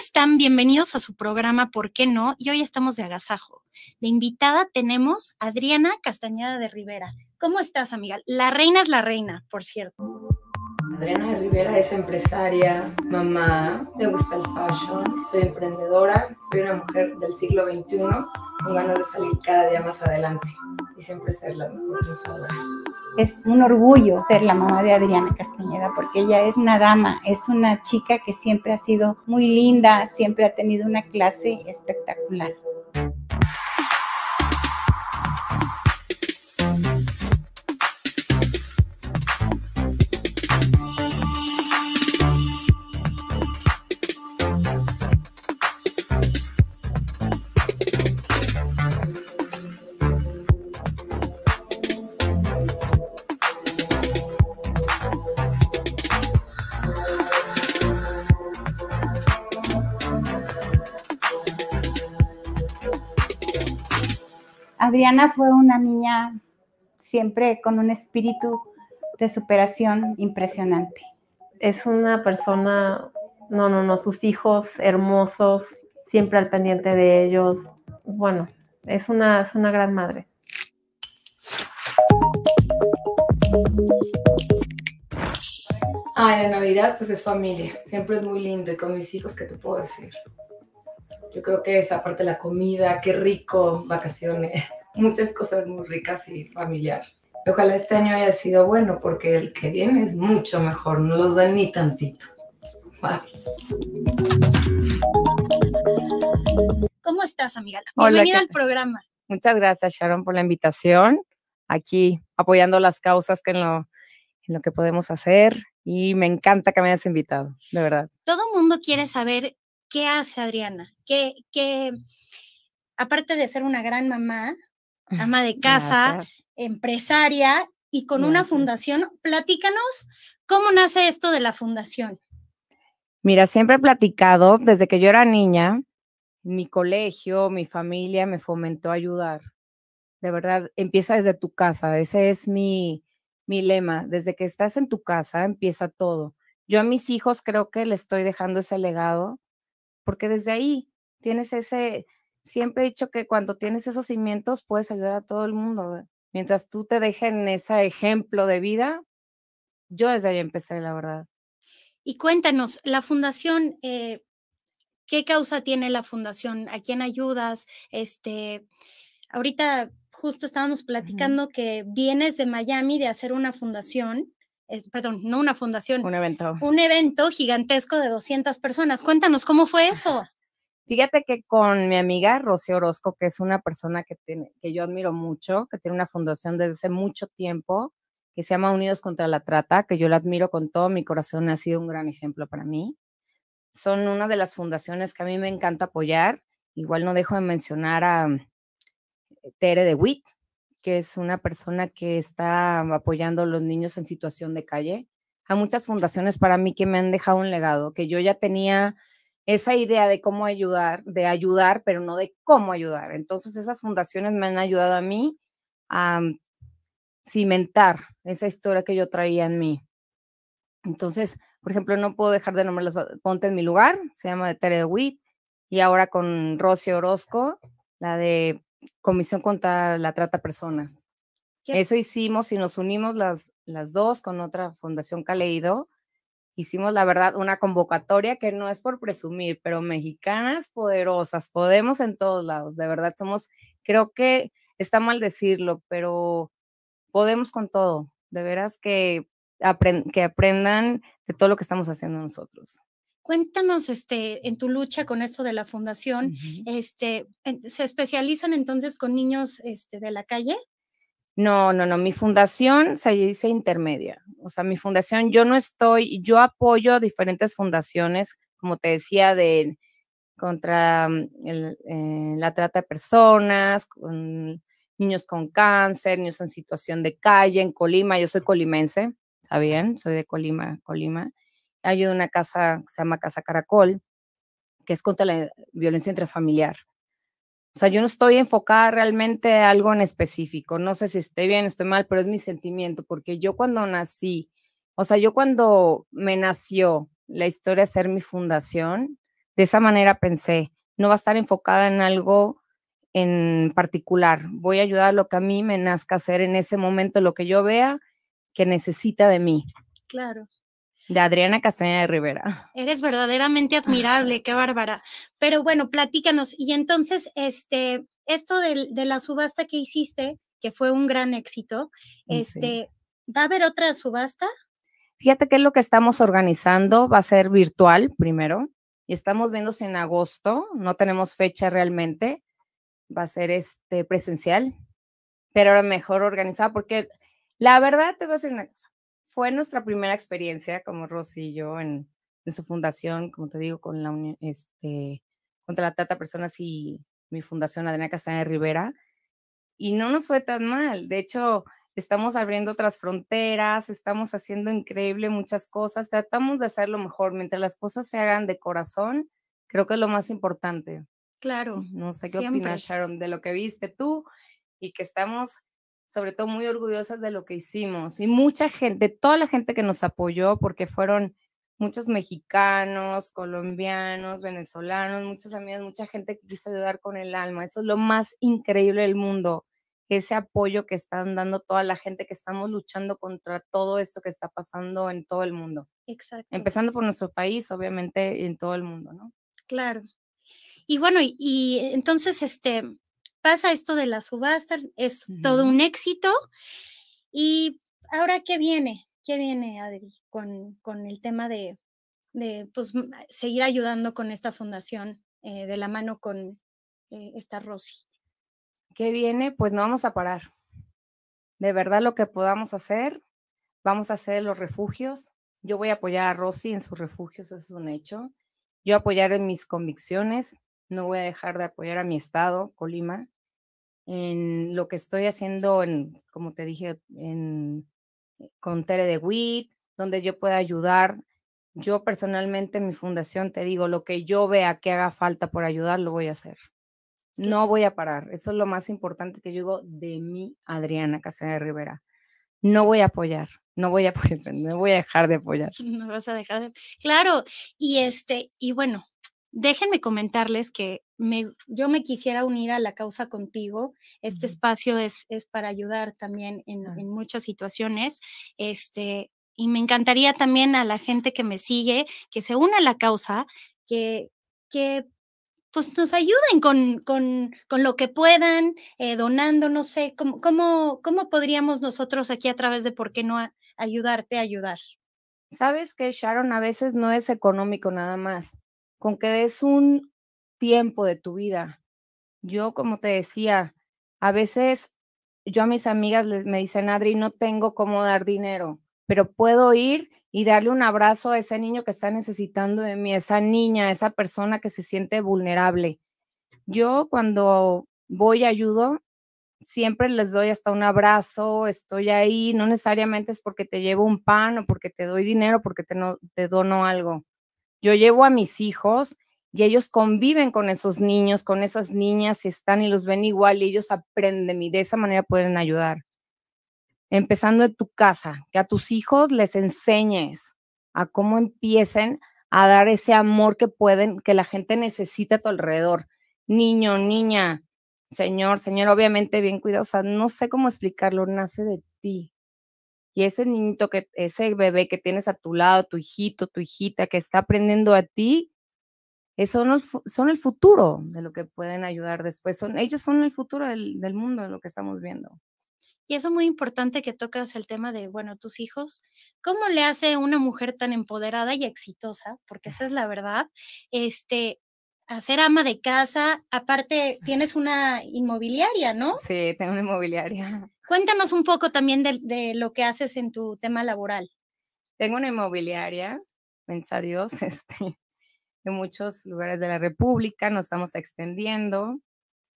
están? Bienvenidos a su programa ¿Por qué no? Y hoy estamos de agasajo. De invitada tenemos a Adriana Castañeda de Rivera. ¿Cómo estás, amiga? La reina es la reina, por cierto. Adriana Rivera es empresaria, mamá, le gusta el fashion, soy emprendedora, soy una mujer del siglo XXI con ganas de salir cada día más adelante y siempre ser la mejor triunfadora. Es un orgullo ser la mamá de Adriana Castañeda porque ella es una dama, es una chica que siempre ha sido muy linda, siempre ha tenido una clase espectacular. Adriana fue una niña siempre con un espíritu de superación impresionante. Es una persona, no, no, no, sus hijos hermosos, siempre al pendiente de ellos. Bueno, es una, es una gran madre. Ah, la Navidad pues es familia, siempre es muy lindo y con mis hijos, ¿qué te puedo decir? Yo creo que esa parte de la comida, qué rico, vacaciones muchas cosas muy ricas y familiar. Ojalá este año haya sido bueno porque el que viene es mucho mejor, no los dan ni tantito. ¿Cómo estás, amiga? Bienvenida al programa. Muchas gracias, Sharon, por la invitación. Aquí apoyando las causas que en lo, en lo que podemos hacer y me encanta que me hayas invitado, de verdad. Todo el mundo quiere saber qué hace Adriana, qué, qué, aparte de ser una gran mamá, ama de casa, empresaria y con una fundación. Platícanos cómo nace esto de la fundación. Mira, siempre he platicado desde que yo era niña, mi colegio, mi familia me fomentó a ayudar. De verdad, empieza desde tu casa. Ese es mi, mi lema. Desde que estás en tu casa, empieza todo. Yo a mis hijos creo que le estoy dejando ese legado, porque desde ahí tienes ese, siempre he dicho que cuando tienes esos cimientos puedes ayudar a todo el mundo. Mientras tú te dejen ese ejemplo de vida, yo desde ahí empecé, la verdad. Y cuéntanos, la fundación, eh, ¿qué causa tiene la fundación? ¿A quién ayudas? Este, ahorita justo estábamos platicando que vienes de Miami de hacer una fundación, es, perdón, no una fundación. Un evento. Un evento gigantesco de 200 personas. Cuéntanos, ¿cómo fue eso? Fíjate que con mi amiga Rocío Orozco, que es una persona que, tiene, que yo admiro mucho, que tiene una fundación desde hace mucho tiempo, que se llama Unidos contra la Trata, que yo la admiro con todo mi corazón, ha sido un gran ejemplo para mí. Son una de las fundaciones que a mí me encanta apoyar. Igual no dejo de mencionar a eh, Tere de Witt, que es una persona que está apoyando a los niños en situación de calle. Hay muchas fundaciones para mí que me han dejado un legado, que yo ya tenía esa idea de cómo ayudar, de ayudar, pero no de cómo ayudar. Entonces esas fundaciones me han ayudado a mí a mm, cimentar esa historia que yo traía en mí. Entonces, por ejemplo, no puedo dejar de nombrarlas, Ponte en mi lugar, se llama de Tere Witt, y ahora con Rocío Orozco, la de Comisión contra la Trata de Personas. Eso hicimos y nos unimos las, las dos con otra fundación que ha leído hicimos, la verdad, una convocatoria que no es por presumir, pero mexicanas poderosas, podemos en todos lados, de verdad somos, creo que está mal decirlo, pero podemos con todo, de veras que, que aprendan de todo lo que estamos haciendo nosotros. Cuéntanos, este, en tu lucha con esto de la fundación, este, ¿se especializan entonces con niños, este, de la calle? No, no, no, mi fundación se dice intermedia. O sea, mi fundación, yo no estoy, yo apoyo a diferentes fundaciones, como te decía, de contra mm, eh, la trata de personas, con niños con cáncer, niños en situación de calle en Colima. Yo soy colimense, ¿está bien? Soy de Colima, Colima. Ayudo una casa que se llama Casa Caracol, que es contra la violencia intrafamiliar. O sea, yo no estoy enfocada realmente a algo en específico. No sé si estoy bien, estoy mal, pero es mi sentimiento, porque yo cuando nací, o sea, yo cuando me nació la historia de ser mi fundación, De esa manera pensé, no va a estar enfocada en algo en particular. Voy a ayudar a lo que a mí me nazca hacer en ese momento, lo que yo vea que necesita de mí. Claro. De Adriana Castañeda de Rivera. Eres verdaderamente admirable, qué bárbara. Pero bueno, platícanos. Y entonces, este, esto de, de la subasta que hiciste, que fue un gran éxito, este, ¿va a haber otra subasta? Fíjate qué es lo que estamos organizando. Va a ser virtual primero y estamos viendo si en agosto, no tenemos fecha realmente, va a ser este presencial, pero ahora mejor organizado porque la verdad te voy a decir una cosa fue nuestra primera experiencia como Rosy y yo en, su fundación, como te digo, con la este, contra la trata personas y mi fundación Adriana Castañeda Rivera. Y no nos fue tan mal. De hecho, estamos abriendo otras fronteras, estamos haciendo increíble muchas cosas, tratamos de hacerlo mejor. Mientras las cosas se hagan de corazón, creo que es lo más importante. Claro. No sé qué opinas, Sharon, de lo que viste tú y que estamos sobre todo muy orgullosas de lo que hicimos. Y mucha gente, toda la gente que nos apoyó, porque fueron muchos mexicanos, colombianos, venezolanos, muchos amigos, mucha gente que quiso ayudar con el alma. Eso es lo más increíble del mundo, ese apoyo que están dando toda la gente que estamos luchando contra todo esto que está pasando en todo el mundo. Exacto. Empezando por nuestro país, obviamente, en todo el mundo, ¿no? Claro. Y bueno, y, y entonces, este, pasa esto de la subasta, es todo un éxito. Y ahora, ¿qué viene? ¿Qué viene, Adri, con, con el tema de, de pues, seguir ayudando con esta fundación eh, de la mano con eh, esta Rosy? ¿Qué viene? Pues no vamos a parar. De verdad, lo que podamos hacer, vamos a hacer los refugios. Yo voy a apoyar a Rosy en sus refugios, eso es un hecho. Yo apoyar en mis convicciones, no voy a dejar de apoyar a mi estado, Colima, en lo que estoy haciendo, en, como te dije, en, con Tere de WIT, donde yo pueda ayudar. Yo personalmente, mi fundación, te digo, lo que yo vea que haga falta por ayudar, lo voy a hacer. No voy a parar. Eso es lo más importante que yo digo de mí, Adriana Casena de Rivera. No voy a apoyar, no voy a apoyar, no voy a dejar de apoyar. No vas a dejar de. Claro, y este, y bueno, déjenme comentarles que me, yo me quisiera unir a la causa contigo. Este espacio es, es, para ayudar también en, en, muchas situaciones. Este, y me encantaría también a la gente que me sigue que se una a la causa, que, que pues nos ayuden con, con, con lo que puedan, eh, donando, no sé, ¿cómo, cómo, cómo podríamos nosotros aquí a través de por qué no ayudarte a ayudar? Sabes que Sharon a veces no es económico nada más con que des un tiempo de tu vida. Yo, como te decía, a veces yo a mis amigas les, me dicen, Adri, no tengo cómo dar dinero, pero puedo ir y darle un abrazo a ese niño que está necesitando de mí, esa niña, esa persona que se siente vulnerable. Yo cuando voy ayudo, siempre les doy hasta un abrazo, estoy ahí, no necesariamente es porque te llevo un pan o porque te doy dinero, porque te, no, te dono algo. Yo llevo a mis hijos y ellos conviven con esos niños, con esas niñas, están y los ven igual y ellos aprenden y de esa manera pueden ayudar. Empezando en tu casa, que a tus hijos les enseñes a cómo empiecen a dar ese amor que pueden, que la gente necesita a tu alrededor. Niño, niña, señor, señor, obviamente bien cuidadosa, no sé cómo explicarlo, nace de ti. Y ese niñito, que, ese bebé que tienes a tu lado, tu hijito, tu hijita, que está aprendiendo a ti, son, son el futuro de lo que pueden ayudar después. Son, ellos son el futuro del, del mundo, de lo que estamos viendo. Y eso es muy importante que tocas el tema de, bueno, tus hijos, ¿cómo le hace una mujer tan empoderada y exitosa? Porque esa es la verdad, este, a ser ama de casa, aparte tienes una inmobiliaria, ¿no? Sí, tengo una inmobiliaria. Cuéntanos un poco también de, lo que haces en tu tema laboral. Tengo una inmobiliaria, gracias a Dios, este, en muchos lugares de la República, nos estamos extendiendo.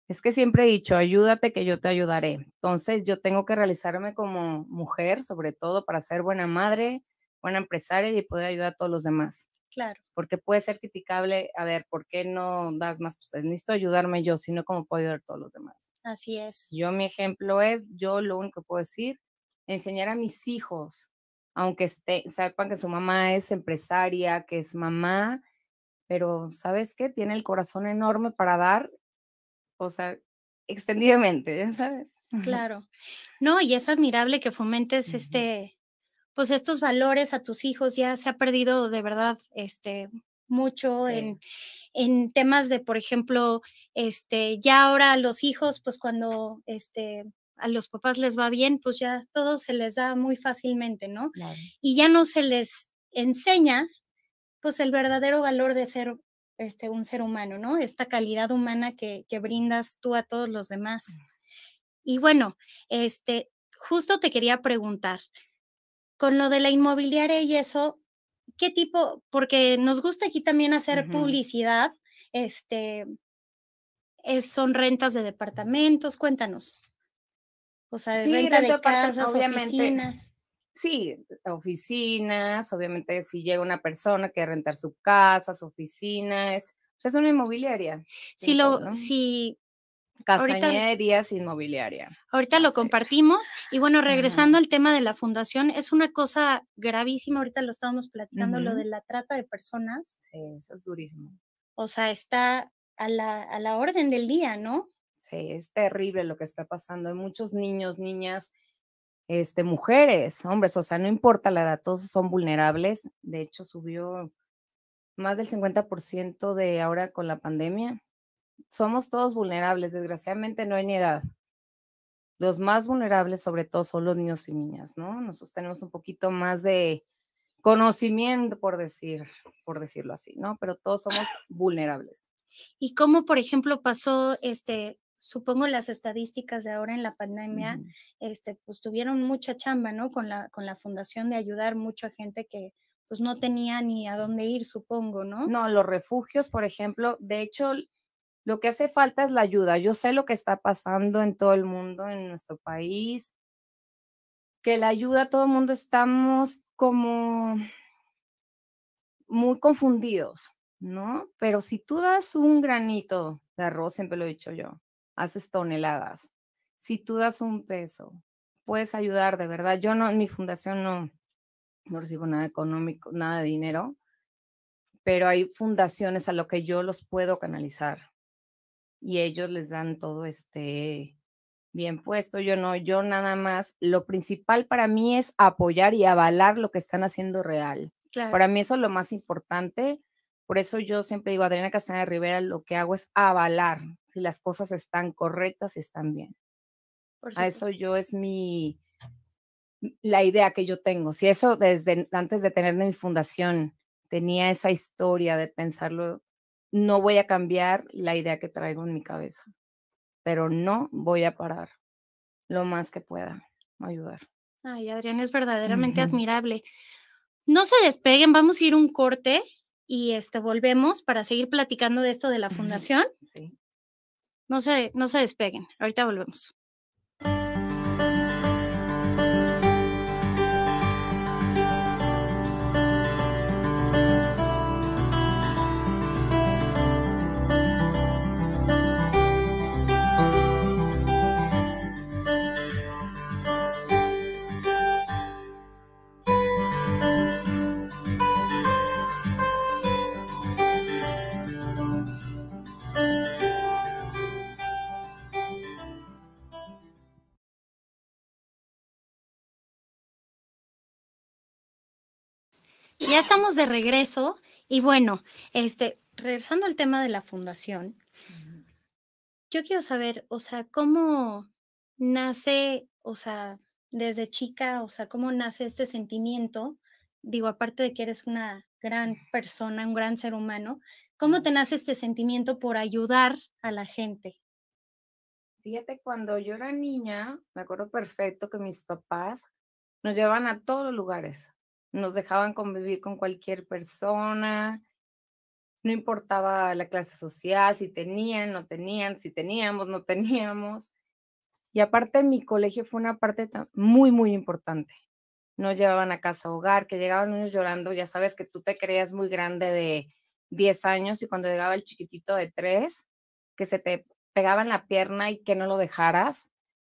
Es que siempre he dicho, ayúdate que yo te ayudaré. Entonces, yo tengo que realizarme como mujer, sobre todo para ser buena madre, buena empresaria y poder ayudar a todos los demás. Claro. Porque puede ser criticable, a ver, ¿por qué no das más? Pues necesito ayudarme yo, sino como puedo ayudar a todos los demás. Así es. Yo, mi ejemplo es, yo lo único que puedo decir, enseñar a mis hijos, aunque esté, sepan que su mamá es empresaria, que es mamá, pero ¿sabes qué? Tiene el corazón enorme para dar, o sea, extendidamente, ya sabes. Claro. No, y es admirable que fomentes este, pues estos valores a tus hijos. Ya se ha perdido de verdad, este, mucho en, en temas de, por ejemplo, este, ya ahora los hijos, pues cuando este, a los papás les va bien, pues ya todo se les da muy fácilmente, ¿no? Y ya no se les enseña, pues el verdadero valor de ser este, un ser humano, ¿no? Esta calidad humana que, que brindas tú a todos los demás. Y bueno, este, justo te quería preguntar, con lo de la inmobiliaria y eso, ¿qué tipo? Porque nos gusta aquí también hacer publicidad, este, es, son rentas de departamentos, cuéntanos. O sea, de renta de casas, oficinas. Sí, oficinas, obviamente si llega una persona que rentar su casa, su oficina, es, es una inmobiliaria. Si lo, si Castañerías inmobiliaria. Ahorita lo compartimos. Y bueno, regresando al tema de la fundación, es una cosa gravísima. Ahorita lo estábamos platicando, lo de la trata de personas. Sí, eso es durísimo. O sea, está a la, a la orden del día, ¿no? Sí, es terrible lo que está pasando. Hay muchos niños, niñas, este, mujeres, hombres, o sea, no importa la edad, todos son vulnerables. De hecho, subió más del 50% de ahora con la pandemia somos todos vulnerables, desgraciadamente no hay ni edad. Los más vulnerables sobre todo son los niños y niñas, ¿no? Nosotros tenemos un poquito más de conocimiento, por decir, por decirlo así, ¿no? Pero todos somos vulnerables. ¿Y cómo, por ejemplo, pasó este, supongo las estadísticas de ahora en la pandemia, este, pues tuvieron mucha chamba, ¿no? Con la, con la fundación de ayudar mucha gente que pues no tenía ni a dónde ir, supongo, ¿no? No, los refugios, por ejemplo, de hecho, lo que hace falta es la ayuda. Yo sé lo que está pasando en todo el mundo, en nuestro país, que la ayuda, todo el mundo estamos como muy confundidos, ¿no? Pero si tú das un granito de arroz, siempre lo he dicho yo, haces toneladas. Si tú das un peso, puedes ayudar de verdad. Yo no, en mi fundación no, no recibo nada económico, nada de dinero, pero hay fundaciones a lo que yo los puedo canalizar y ellos les dan todo este bien puesto. Yo no, yo nada más, lo principal para mí es apoyar y avalar lo que están haciendo real. Para mí eso es lo más importante. Por eso yo siempre digo, Adriana Castañeda Rivera, lo que hago es avalar si las cosas están correctas y están bien. A eso yo es mi, la idea que yo tengo. Si eso desde antes de tener mi fundación tenía esa historia de pensarlo no voy a cambiar la idea que traigo en mi cabeza, pero no voy a parar lo más que pueda ayudar. Ay, Adrián, es verdaderamente admirable. No se despeguen, vamos a ir un corte y este, volvemos para seguir platicando de esto de la fundación. Sí. No se, no se despeguen, ahorita volvemos. Ya estamos de regreso y bueno, este, regresando al tema de la fundación, yo quiero saber, o sea, cómo nace, o sea, desde chica, o sea, cómo nace este sentimiento, digo, aparte de que eres una gran persona, un gran ser humano, ¿cómo te nace este sentimiento por ayudar a la gente? Fíjate, cuando yo era niña, me acuerdo perfecto que mis papás nos llevaban a todos los lugares, nos dejaban convivir con cualquier persona, no importaba la clase social, si tenían, no tenían, si teníamos, no teníamos. Y aparte mi colegio fue una parte muy, muy importante. Nos llevaban a casa hogar, que llegaban niños llorando, ya sabes que tú te creías muy grande de 10 años y cuando llegaba el chiquitito de 3, que se te pegaba en la pierna y que no lo dejaras,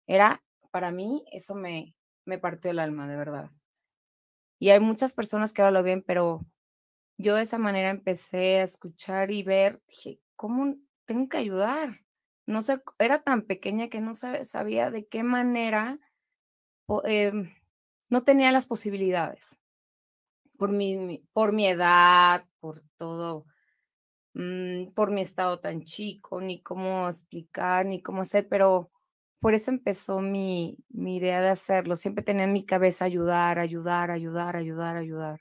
era, para mí, eso me, me partió el alma, de verdad. Y hay muchas personas que ahora lo ven, pero yo de esa manera empecé a escuchar y ver, dije, ¿cómo tengo que ayudar? No sé, era tan pequeña que no sabía de qué manera, em, no tenía las posibilidades. Por mi, por mi edad, por todo, mm, por mi estado tan chico, ni cómo explicar, ni cómo hacer, pero por eso empezó mi, mi idea de hacerlo. Siempre tenía en mi cabeza ayudar, ayudar, ayudar, ayudar, ayudar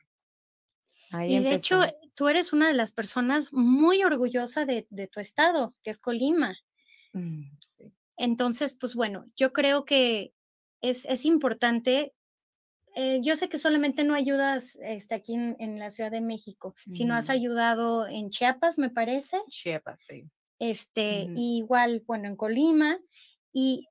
y de hecho, tú eres una de las personas muy orgullosa de, tu estado, que es Colima. Mm, Entonces, pues bueno, yo creo que es, es importante. Eh, yo sé que solamente no ayudas este, aquí en, la Ciudad de México, sino has ayudado en Chiapas, me parece. Chiapas, sí. Este, igual, bueno, en Colima. Y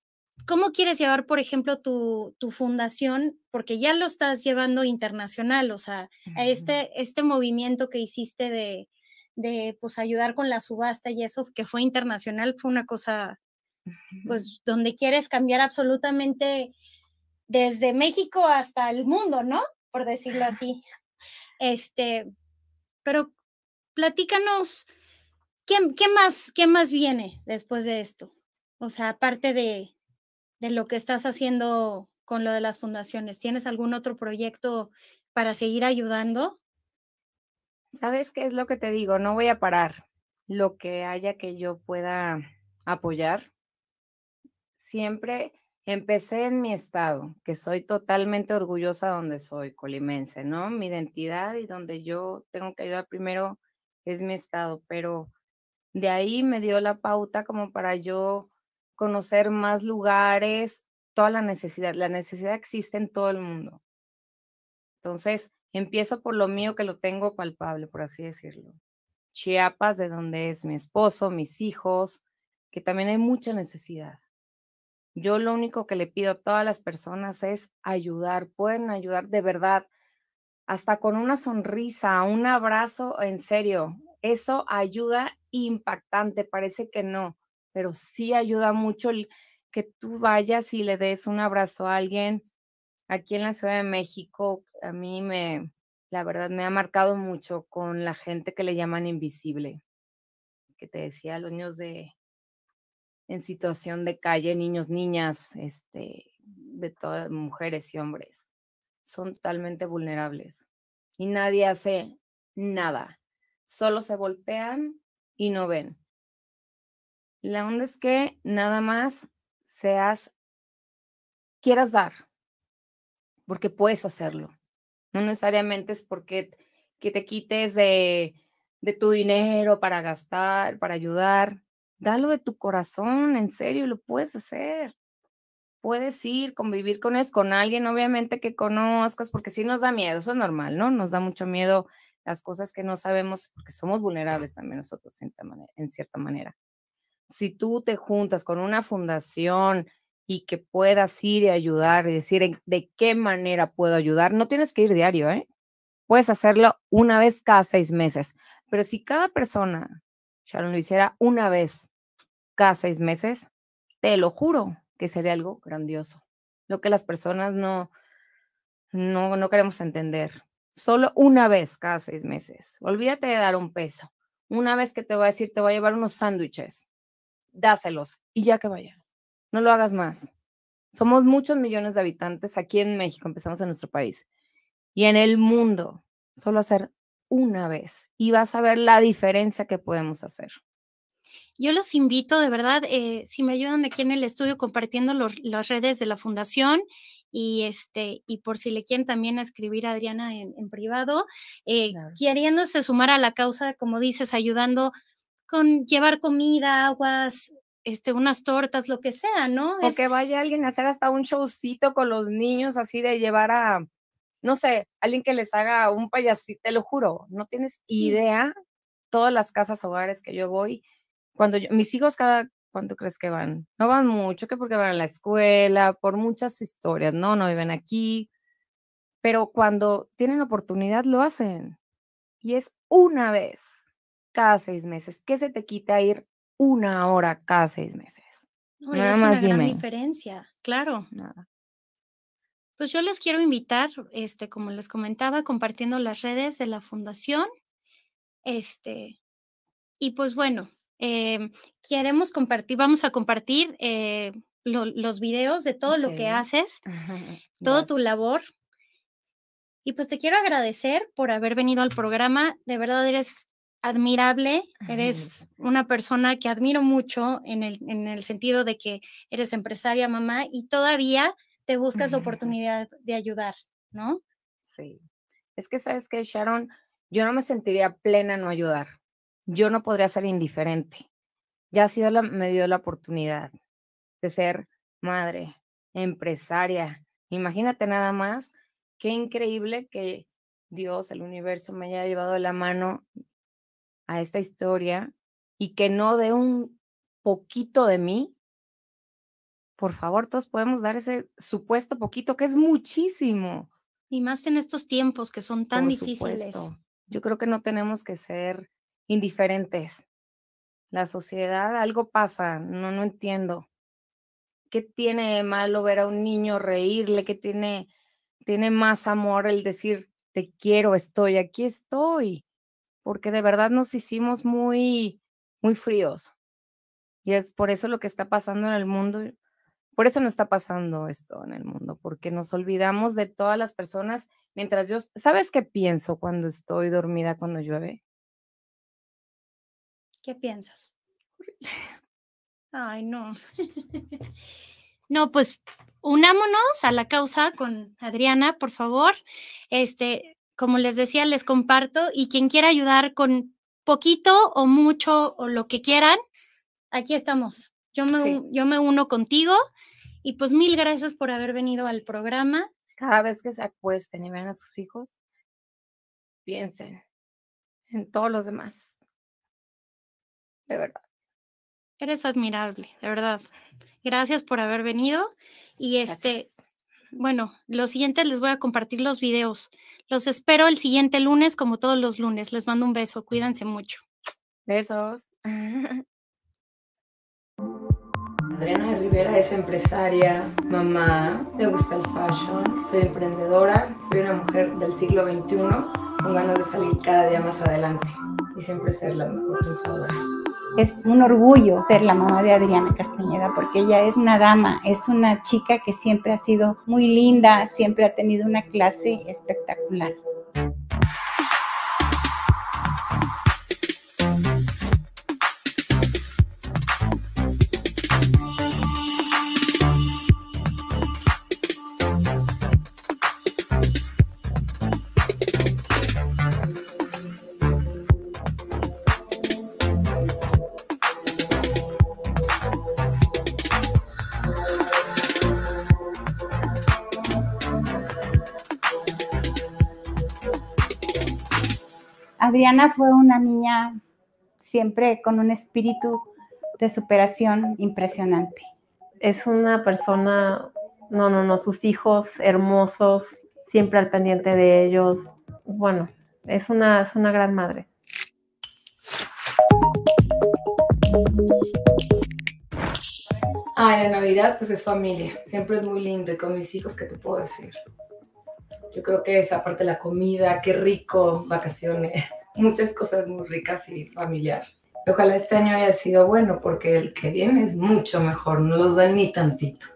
¿Cómo quieres llevar, por ejemplo, tu, fundación? Porque ya lo estás llevando internacional, o sea, este, este movimiento que hiciste de, de, pues, ayudar con la subasta y eso, que fue internacional, fue una cosa, pues, donde quieres cambiar absolutamente desde México hasta el mundo, ¿no? Por decirlo así. Este, pero platícanos, ¿qué, qué más, ¿qué más viene después de esto? O sea, aparte de, de lo que estás haciendo con lo de las fundaciones? ¿Tienes algún otro proyecto para seguir ayudando? ¿Sabes qué es lo que te digo? No voy a parar. Lo que haya que yo pueda apoyar. Siempre empecé en mi estado, que soy totalmente orgullosa donde soy, colimense, ¿no? Mi identidad y donde yo tengo que ayudar primero es mi estado, pero de ahí me dio la pauta como para yo conocer más lugares, toda la necesidad. La necesidad existe en todo el mundo. Entonces, empiezo por lo mío que lo tengo palpable, por así decirlo. Chiapas, de donde es mi esposo, mis hijos, que también hay mucha necesidad. Yo lo único que le pido a todas las personas es ayudar, pueden ayudar de verdad, hasta con una sonrisa, un abrazo, en serio, eso ayuda impactante, parece que no, pero sí ayuda mucho el que tú vayas y le des un abrazo a alguien. Aquí en la Ciudad de México, a mí me, la verdad, me ha marcado mucho con la gente que le llaman invisible, que te decía, los niños de, en situación de calle, niños, niñas, este, de todas mujeres y hombres, son totalmente vulnerables y nadie hace nada, solo se golpean y no ven. La onda es que nada más seas, quieras dar, porque puedes hacerlo. No necesariamente es porque que te quites de, de tu dinero para gastar, para ayudar. Dalo de tu corazón, en serio, lo puedes hacer. Puedes ir, convivir con eso, con alguien, obviamente que conozcas, porque sí nos da miedo, eso es normal, ¿no? Nos da mucho miedo las cosas que no sabemos, porque somos vulnerables también nosotros en cierta manera si tú te juntas con una fundación y que puedas ir y ayudar y decir de qué manera puedo ayudar, no tienes que ir diario, ¿eh? Puedes hacerlo una vez cada seis meses, pero si cada persona, Sharon, lo hiciera una vez cada seis meses, te lo juro que sería algo grandioso. Lo que las personas no, no, no queremos entender. Solo una vez cada seis meses. Olvídate de dar un peso. Una vez que te voy a decir, te voy a llevar unos sándwiches dáselos y ya que vaya. No lo hagas más. Somos muchos millones de habitantes aquí en México, empezamos en nuestro país. Y en el mundo, solo hacer una vez y vas a ver la diferencia que podemos hacer. Yo los invito, de verdad, eh, si me ayudan aquí en el estudio compartiendo las redes de la fundación y este y por si le quieren también escribir a Adriana en, privado, eh, queriéndose sumar a la causa, como dices, ayudando con llevar comida, aguas, este, unas tortas, lo que sea, ¿no? O que vaya alguien a hacer hasta un showcito con los niños, así de llevar a, no sé, alguien que les haga un payasito, te lo juro, no tienes idea, todas las casas hogares que yo voy, cuando mis hijos cada, ¿cuánto crees que van? No van mucho, que porque van a la escuela, por muchas historias, no, no viven aquí, pero cuando tienen oportunidad lo hacen. Y es una vez cada seis meses. ¿Qué se te quita ir una hora cada seis meses? Nada es más una gran diferencia, claro. Nada. Pues yo les quiero invitar, este, como les comentaba, compartiendo las redes de la fundación Este, y pues bueno, em, queremos compartir, vamos a compartir eh, los videos de todo lo que haces, todo tu labor. Y pues te quiero agradecer por haber venido al programa. De verdad eres admirable, eres una persona que admiro mucho en el, en el sentido de que eres empresaria, mamá, y todavía te buscas la oportunidad de ayudar, ¿no? Sí. Es que, ¿sabes que Sharon? Yo no me sentiría plena en no ayudar. Yo no podría ser indiferente. Ya ha sido la, me dio la oportunidad de ser madre, empresaria. Imagínate nada más, qué increíble que Dios, el universo, me haya llevado de la mano a esta historia y que no de un poquito de mí. Por favor, todos podemos dar ese supuesto poquito, que es muchísimo. Y más en estos tiempos que son tan difíciles. Yo creo que no tenemos que ser indiferentes. La sociedad, algo pasa, no, no entiendo. ¿Qué tiene malo ver a un niño reírle? ¿Qué tiene, tiene más amor el decir, te quiero, estoy, aquí estoy? Porque de verdad nos hicimos muy, muy fríos. Y es por eso lo que está pasando en el mundo. Por eso no está pasando esto en el mundo, porque nos olvidamos de todas las personas mientras yo, ¿sabes qué pienso cuando estoy dormida cuando llueve? ¿Qué piensas? Ay, no. no, pues unámonos a la causa con Adriana, por favor. Este, como les decía, les comparto y quien quiera ayudar con poquito o mucho o lo que quieran, aquí estamos. Yo me, yo me uno contigo y pues mil gracias por haber venido al programa. Cada vez que se acuesten y vean a sus hijos, piensen en todos los demás. De verdad. Eres admirable, de verdad. Gracias por haber venido. Y este, bueno, lo siguiente les voy a compartir los videos. Los espero el siguiente lunes, como todos los lunes. Les mando un beso. Cuídense mucho. Besos. Adriana Rivera es empresaria, mamá, le gusta el fashion, soy emprendedora, soy una mujer del siglo XXI con ganas de salir cada día más adelante y siempre ser la mejor triunfadora. Es un orgullo ser la mamá de Adriana Castañeda porque ella es una dama, es una chica que siempre ha sido muy linda, siempre ha tenido una clase espectacular. Adriana fue una niña siempre con un espíritu de superación impresionante. Es una persona, no, no, no, sus hijos hermosos, siempre al pendiente de ellos. Bueno, es una, es una gran madre. Ah, la Navidad pues es familia, siempre es muy lindo y con mis hijos, ¿qué te puedo decir? Yo creo que esa parte de la comida, qué rico, vacaciones muchas cosas muy ricas y familiar. Ojalá este año haya sido bueno porque el que viene es mucho mejor, no los dan ni tantito.